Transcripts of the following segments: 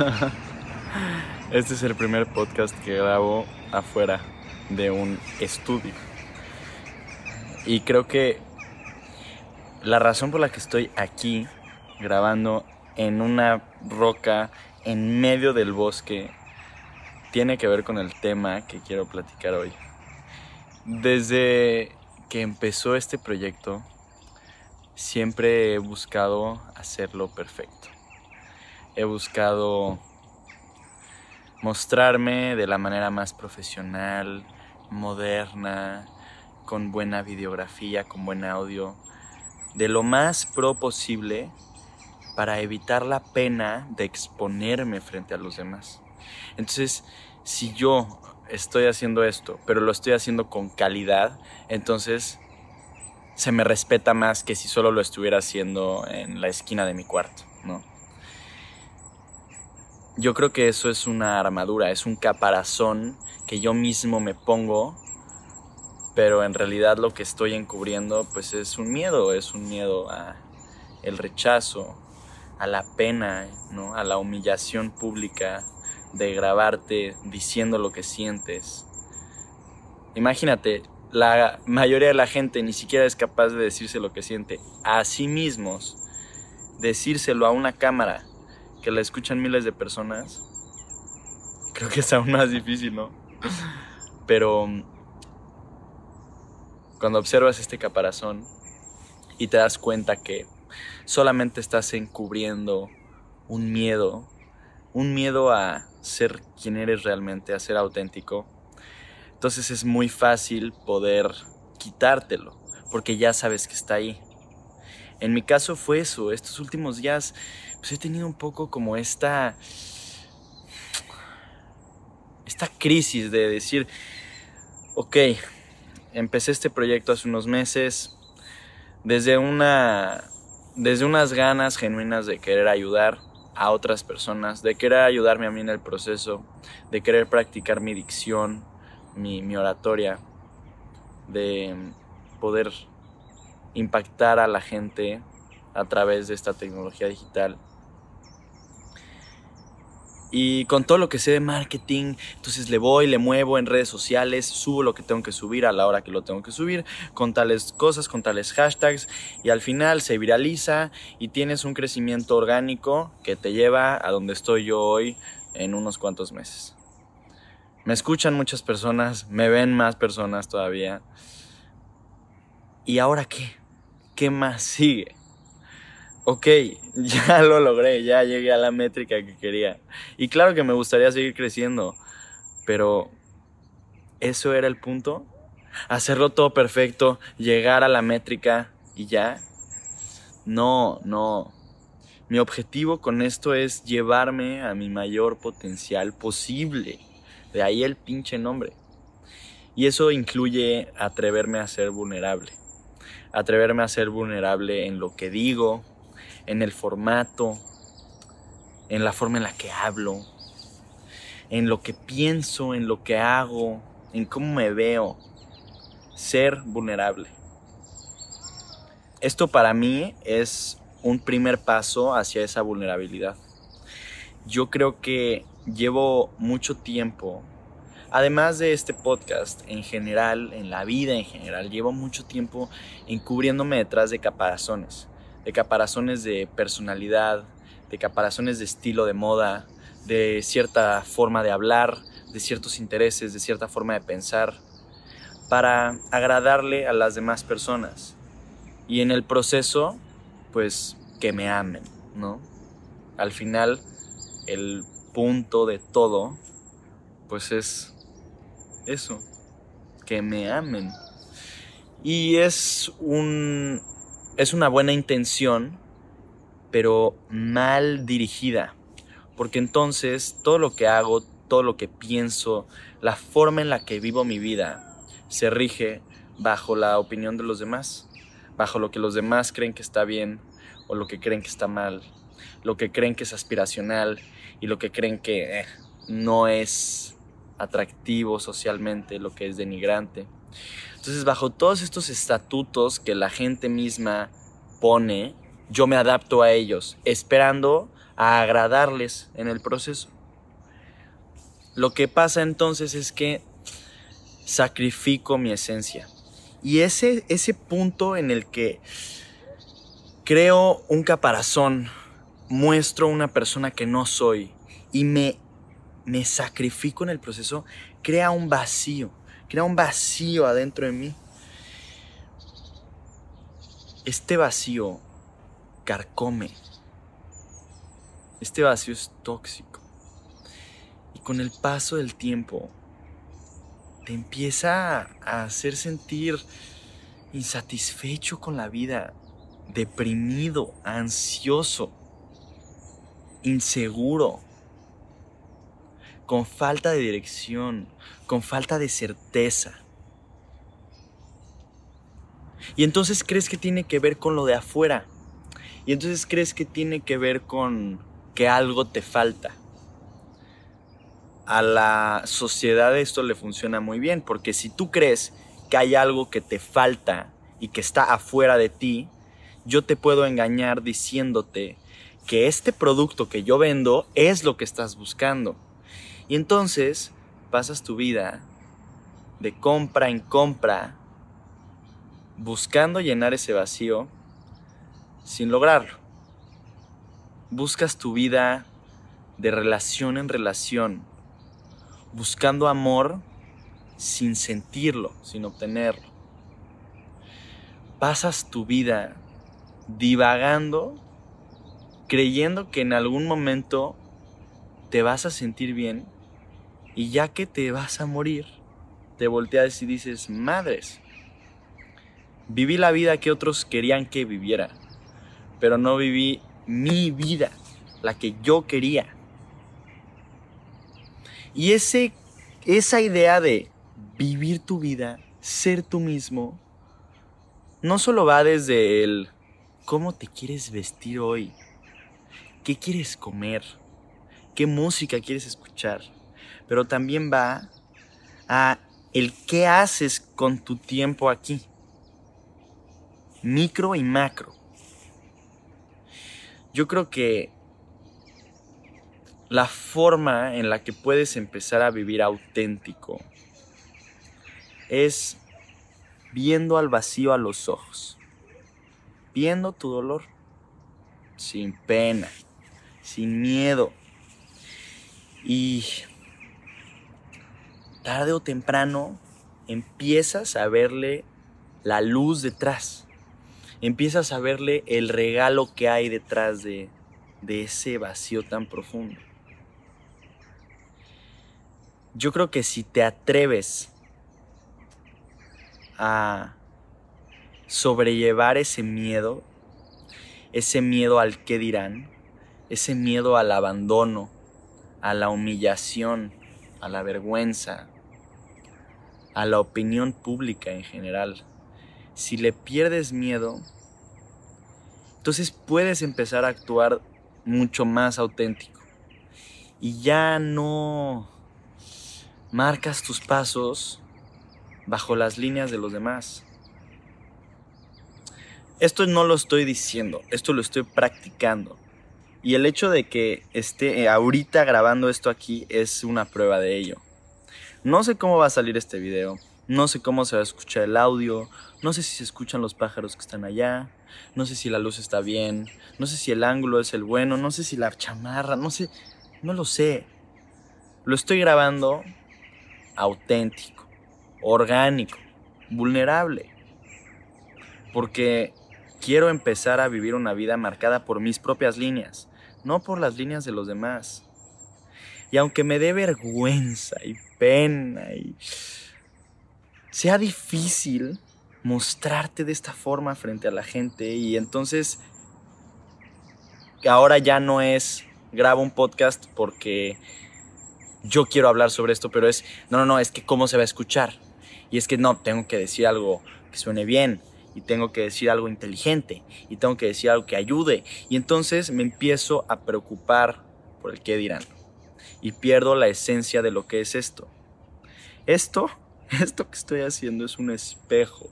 Este es el primer podcast que grabo afuera de un estudio. Y creo que la razón por la que estoy aquí grabando en una roca en medio del bosque tiene que ver con el tema que quiero platicar hoy. Desde que empezó este proyecto, siempre he buscado hacerlo perfecto. He buscado mostrarme de la manera más profesional, moderna, con buena videografía, con buen audio, de lo más pro posible para evitar la pena de exponerme frente a los demás. Entonces, si yo estoy haciendo esto, pero lo estoy haciendo con calidad, entonces se me respeta más que si solo lo estuviera haciendo en la esquina de mi cuarto, ¿no? Yo creo que eso es una armadura, es un caparazón que yo mismo me pongo, pero en realidad lo que estoy encubriendo pues es un miedo, es un miedo a el rechazo, a la pena, ¿no? A la humillación pública de grabarte diciendo lo que sientes. Imagínate, la mayoría de la gente ni siquiera es capaz de decirse lo que siente a sí mismos. Decírselo a una cámara que la escuchan miles de personas, creo que es aún más difícil, ¿no? Pero cuando observas este caparazón y te das cuenta que solamente estás encubriendo un miedo, un miedo a ser quien eres realmente, a ser auténtico, entonces es muy fácil poder quitártelo, porque ya sabes que está ahí. En mi caso fue eso, estos últimos días pues he tenido un poco como esta esta crisis de decir, ok, empecé este proyecto hace unos meses desde una desde unas ganas genuinas de querer ayudar a otras personas, de querer ayudarme a mí en el proceso, de querer practicar mi dicción, mi, mi oratoria, de poder impactar a la gente a través de esta tecnología digital y con todo lo que sé de marketing, entonces le voy, le muevo en redes sociales, subo lo que tengo que subir a la hora que lo tengo que subir, con tales cosas, con tales hashtags, y al final se viraliza y tienes un crecimiento orgánico que te lleva a donde estoy yo hoy en unos cuantos meses. Me escuchan muchas personas, me ven más personas todavía. ¿Y ahora qué? ¿Qué más sigue? ok, ya lo logré, ya llegué a la métrica que quería. Y claro que me gustaría seguir creciendo, pero eso era el punto. Hacerlo todo perfecto, llegar a la métrica y ya. No, no. Mi objetivo con esto es llevarme a mi mayor potencial posible. De ahí el pinche nombre. Y eso incluye atreverme a ser vulnerable. Atreverme a ser vulnerable en lo que digo, en el formato, en la forma en la que hablo, en lo que pienso, en lo que hago, en cómo me veo. Ser vulnerable. Esto para mí es un primer paso hacia esa vulnerabilidad. Yo creo que llevo mucho tiempo, además de este podcast en general, en la vida en general, llevo mucho tiempo encubriéndome detrás de caparazones de caparazones de personalidad, de caparazones de estilo de moda, de cierta forma de hablar, de ciertos intereses, de cierta forma de pensar, para agradarle a las demás personas. Y en el proceso, pues que me amen, ¿no? Al final, el punto de todo, pues es eso, que me amen. Y es un es una buena intención, pero mal dirigida. Porque entonces todo lo que hago, todo lo que pienso, la forma en la que vivo mi vida, se rige bajo la opinión de los demás, bajo lo que los demás creen que está bien o lo que creen que está mal, lo que creen que es aspiracional y lo que creen que eh, no es atractivo socialmente, lo que es denigrante. Entonces, bajo todos estos estatutos que la gente misma pone, yo me adapto a ellos, esperando a agradarles en el proceso. Lo que pasa entonces es que sacrifico mi esencia. Y ese, ese punto en el que creo un caparazón, muestro una persona que no soy y me, me sacrifico en el proceso, crea un vacío, crea un vacío adentro de mí. Este vacío carcome. Este vacío es tóxico. Y con el paso del tiempo, te empieza a hacer sentir insatisfecho con la vida, deprimido, ansioso, inseguro, con falta de dirección, con falta de certeza. Y entonces crees que tiene que ver con lo de afuera. Y entonces crees que tiene que ver con que algo te falta. A la sociedad esto le funciona muy bien, porque si tú crees que hay algo que te falta y que está afuera de ti, yo te puedo engañar diciéndote que este producto que yo vendo es lo que estás buscando. Y entonces pasas tu vida de compra en compra buscando llenar ese vacío sin lograrlo. Buscas tu vida de relación en relación, buscando amor sin sentirlo, sin obtenerlo. Pasas tu vida divagando, creyendo que en algún momento te vas a sentir bien y ya que te vas a morir, te volteas y dices, madres, Viví la vida que otros querían que viviera, pero no viví mi vida, la que yo quería. Y ese, esa idea de vivir tu vida, ser tú mismo, no solo va desde el cómo te quieres vestir hoy, qué quieres comer, qué música quieres escuchar, pero también va a el qué haces con tu tiempo aquí micro y macro. Yo creo que la forma en la que puedes empezar a vivir auténtico es viendo al vacío a los ojos, viendo tu dolor sin pena, sin miedo. Y tarde o temprano empiezas a verle la luz detrás empiezas a verle el regalo que hay detrás de, ese vacío tan profundo. Yo creo que si te atreves a sobrellevar ese miedo, ese miedo al qué dirán, ese miedo al abandono, a la humillación, a la vergüenza, a la opinión pública en general, si le pierdes miedo, entonces puedes empezar a actuar mucho más auténtico. Y ya no marcas tus pasos bajo las líneas de los demás. Esto no lo estoy diciendo, esto lo estoy practicando. Y el hecho de que esté ahorita grabando esto aquí es una prueba de ello. No sé cómo va a salir este video, no sé cómo se va a escuchar el audio, no sé si se escuchan los pájaros que están allá, no sé si la luz está bien, no sé si el ángulo es el bueno, no sé si la chamarra, no sé, no lo sé. Lo estoy grabando auténtico, orgánico, vulnerable. Porque quiero empezar a vivir una vida marcada por mis propias líneas, no por las líneas de los demás. Y aunque me dé vergüenza y pena y sea difícil mostrarte de esta forma frente a la gente y entonces ahora ya no es grabo un podcast porque yo quiero hablar sobre esto, pero es, no, no, no, es que cómo se va a escuchar. Y es que no, tengo que decir algo que suene bien, y tengo que decir algo inteligente, y tengo que decir algo que ayude. Y entonces me empiezo a preocupar por el qué dirán. Y pierdo la esencia de lo que es esto. Esto esto que estoy haciendo es un espejo.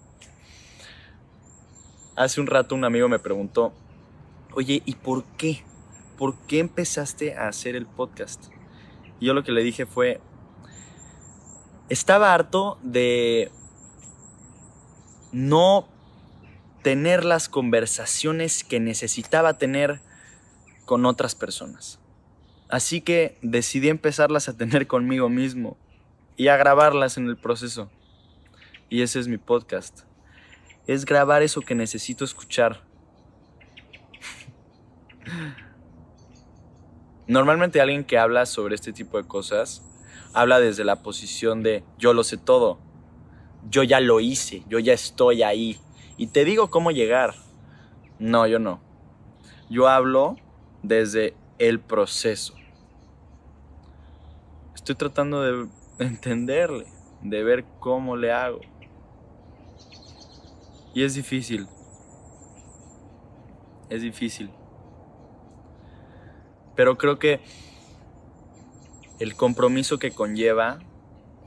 Hace un rato un amigo me preguntó, oye, ¿y por qué? ¿por qué empezaste a hacer el podcast? Y yo lo que le dije fue, estaba harto de no tener las conversaciones que necesitaba tener con otras personas. Así que decidí empezarlas a tener conmigo mismo y a grabarlas en el proceso. Y ese es mi podcast. Es grabar eso que necesito escuchar. Normalmente alguien que habla sobre este tipo de cosas habla desde la posición de yo lo sé todo, yo ya lo hice, yo ya estoy ahí y te digo cómo llegar. No, yo no. Yo hablo desde el proceso. Estoy tratando de entenderle, de ver cómo le hago. Y es difícil. Es difícil. Pero creo que el compromiso que conlleva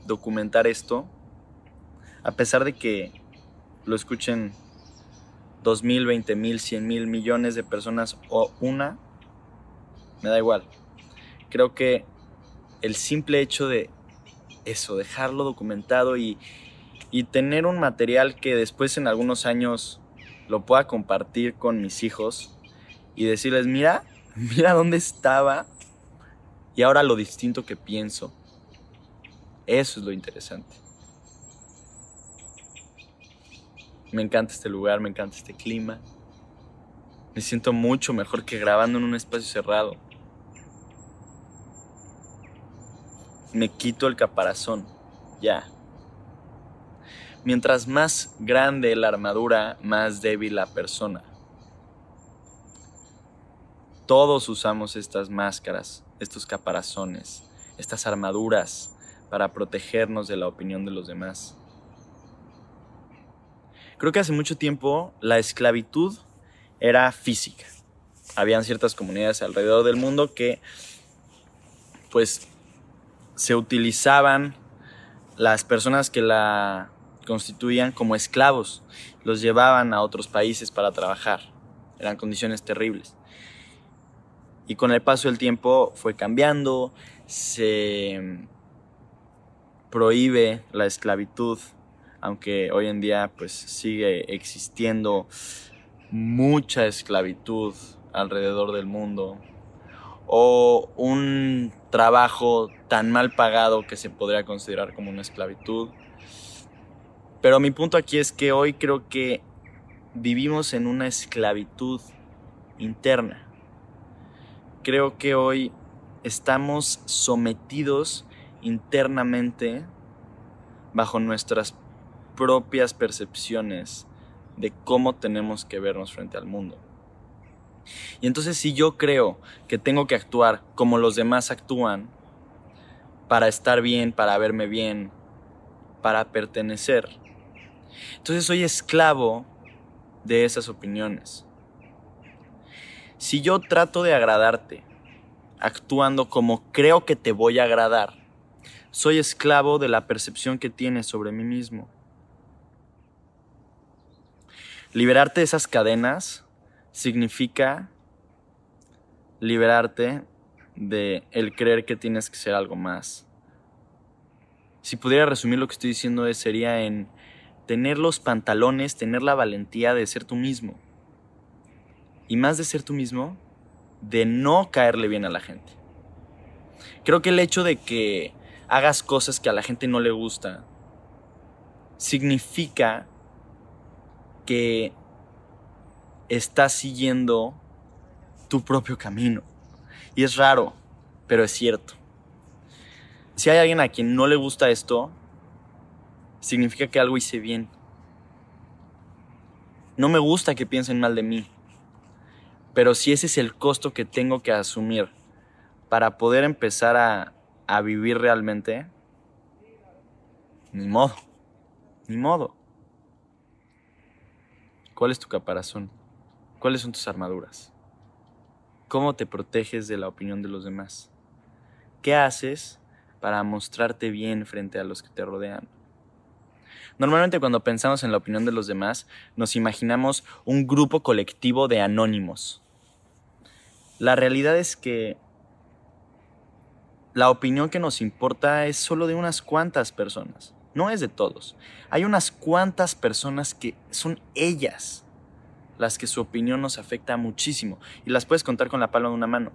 documentar esto, a pesar de que lo escuchen dos mil, veinte mil, cien mil millones de personas o una, me da igual. Creo que el simple hecho de eso, dejarlo documentado y, y tener un material que después en algunos años lo pueda compartir con mis hijos y decirles, mira, mira dónde estaba y ahora lo distinto que pienso. Eso es lo interesante. Me encanta este lugar, me encanta este clima. Me siento mucho mejor que grabando en un espacio cerrado. Me quito el caparazón, ya. Mientras más grande la armadura, más débil la persona. Todos usamos estas máscaras, estos caparazones, estas armaduras para protegernos de la opinión de los demás. Creo que hace mucho tiempo la esclavitud era física. Habían ciertas comunidades alrededor del mundo que pues se utilizaban las personas que la constituían como esclavos, los llevaban a otros países para trabajar. Eran condiciones terribles. Y con el paso del tiempo fue cambiando, se prohíbe la esclavitud, aunque hoy en día pues sigue existiendo mucha esclavitud alrededor del mundo o un trabajo tan mal pagado que se podría considerar como una esclavitud. Pero mi punto aquí es que hoy creo que vivimos en una esclavitud interna creo que hoy estamos sometidos internamente bajo nuestras propias percepciones de cómo tenemos que vernos frente al mundo. Y entonces si yo creo que tengo que actuar como los demás actúan, para estar bien, para verme bien, para pertenecer, entonces soy esclavo de esas opiniones. Si yo trato de agradarte, actuando como creo que te voy a agradar, soy esclavo de la percepción que tienes sobre mí mismo. Liberarte de esas cadenas significa liberarte de el creer que tienes que ser algo más. Si pudiera resumir lo que estoy diciendo sería en tener los pantalones, tener la valentía de ser tú mismo y más de ser tú mismo, de no caerle bien a la gente. Creo que el hecho de que hagas cosas que a la gente no le gusta significa que estás siguiendo tu propio camino. Y es raro, pero es cierto. Si hay alguien a quien no le gusta esto, significa que algo hice bien. No me gusta que piensen mal de mí. Pero si ese es el costo que tengo que asumir para poder empezar a, a vivir realmente, ni modo, ni modo. ¿Cuál es tu caparazón? ¿Cuáles son tus armaduras? ¿Cómo te proteges de la opinión de los demás? ¿Qué haces para mostrarte bien frente a los que te rodean? Normalmente cuando pensamos en la opinión de los demás, nos imaginamos un grupo colectivo de anónimos, La realidad es que la opinión que nos importa es solo de unas cuantas personas, no es de todos. Hay unas cuantas personas que son ellas las que su opinión nos afecta muchísimo y las puedes contar con la palma de una mano.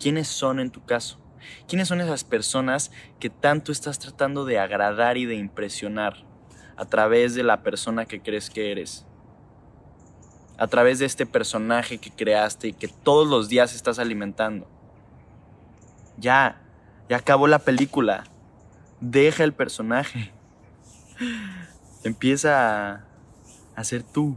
¿Quiénes son en tu caso? ¿Quiénes son esas personas que tanto estás tratando de agradar y de impresionar a través de la persona que crees que eres? A través de este personaje que creaste y que todos los días estás alimentando. Ya, ya acabó la película. Deja el personaje. Empieza a, ser tú.